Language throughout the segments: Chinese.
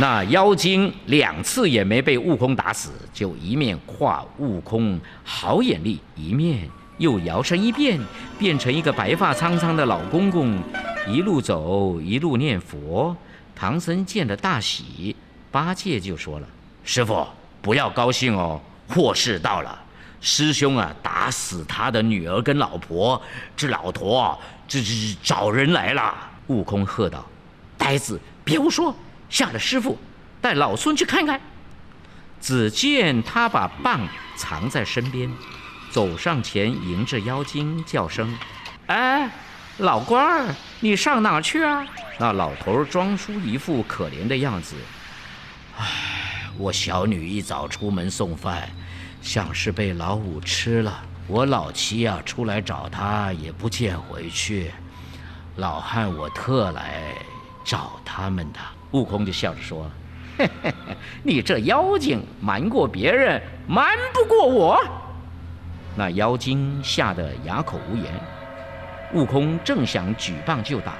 那妖精两次也没被悟空打死，就一面夸悟空好眼力，一面又摇身一变，变成一个白发苍苍的老公公，一路走一路念佛。唐僧见了大喜，八戒就说了：“师傅，不要高兴哦，祸事到了。师兄啊，打死他的女儿跟老婆，这老头啊，这这找人来了。”悟空喝道：“呆子，别胡说！吓了师傅，带老孙去看看。”只见他把棒藏在身边，走上前迎着妖精叫声：“哎，老官儿，你上哪去啊？”那老头装出一副可怜的样子：“唉，我小女一早出门送饭，像是被老五吃了。我老七啊出来找他也不见回去，老汉我特来找他们的。”悟空就笑着说。嘿嘿嘿，你这妖精瞒过别人，瞒不过我。那妖精吓得哑口无言。悟空正想举棒就打，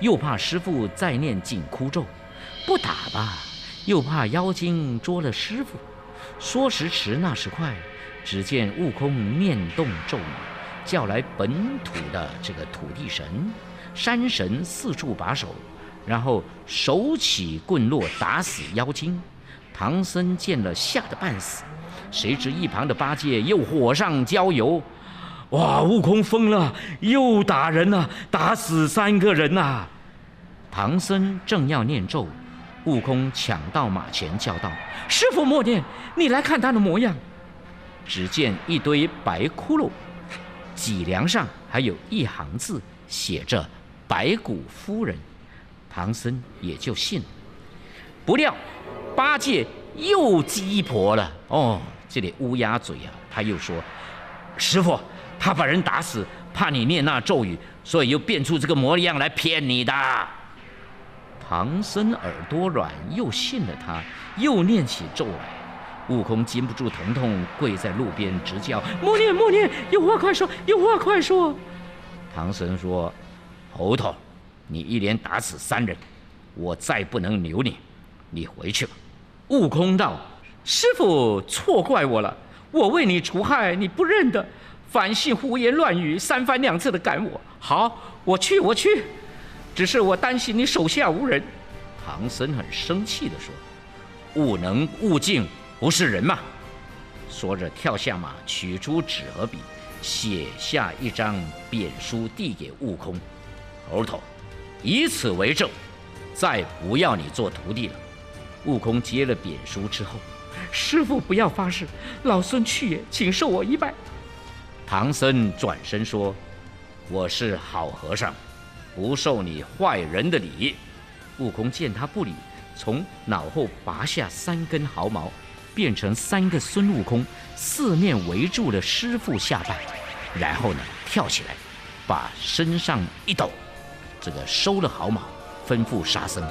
又怕师傅再念紧箍咒，不打吧，又怕妖精捉了师傅。说时迟，那时快，只见悟空念动咒语，叫来本土的这个土地神、山神四处把守。然后手起棍落打死妖精，唐僧见了吓得半死，谁知一旁的八戒又火上浇油，哇！悟空疯了，又打人了，打死三个人呐！唐僧正要念咒，悟空抢到马前叫道：“师傅莫念，你来看他的模样。”只见一堆白骷髅，脊梁上还有一行字，写着“白骨夫人”。唐僧也就信了，不料八戒又鸡婆了。哦，这里乌鸦嘴啊！他又说：“师傅，他把人打死，怕你念那咒语，所以又变出这个模样来骗你的。”唐僧耳朵软，又信了他，又念起咒来。悟空禁不住疼痛，跪在路边直叫：“莫念莫念，有话快说，有话快说！”唐僧说：“猴头。”你一连打死三人，我再不能留你，你回去吧。悟空道：“师傅错怪我了，我为你除害，你不认得，反信胡言乱语，三番两次的赶我。好，我去，我去。只是我担心你手下无人。”唐僧很生气地说：“悟能悟净不是人吗？”说着跳下马，取出纸和笔，写下一张贬书递给悟空：“猴头。”以此为证，再不要你做徒弟了。悟空接了贬书之后，师傅不要发誓，老孙去也，请受我一拜。唐僧转身说：“我是好和尚，不受你坏人的礼。”悟空见他不理，从脑后拔下三根毫毛，变成三个孙悟空，四面围住了师傅下拜，然后呢，跳起来，把身上一抖。这个收了毫毛，吩咐沙僧：“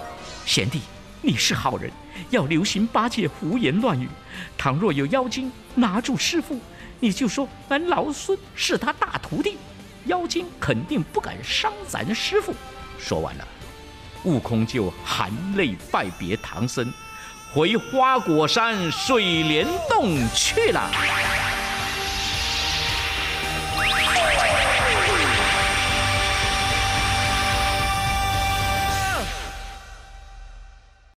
贤弟，你是好人，要留心八戒胡言乱语。倘若有妖精拿住师傅，你就说俺老孙是他大徒弟，妖精肯定不敢伤咱师傅。”说完了，悟空就含泪拜别唐僧，回花果山水帘洞去了。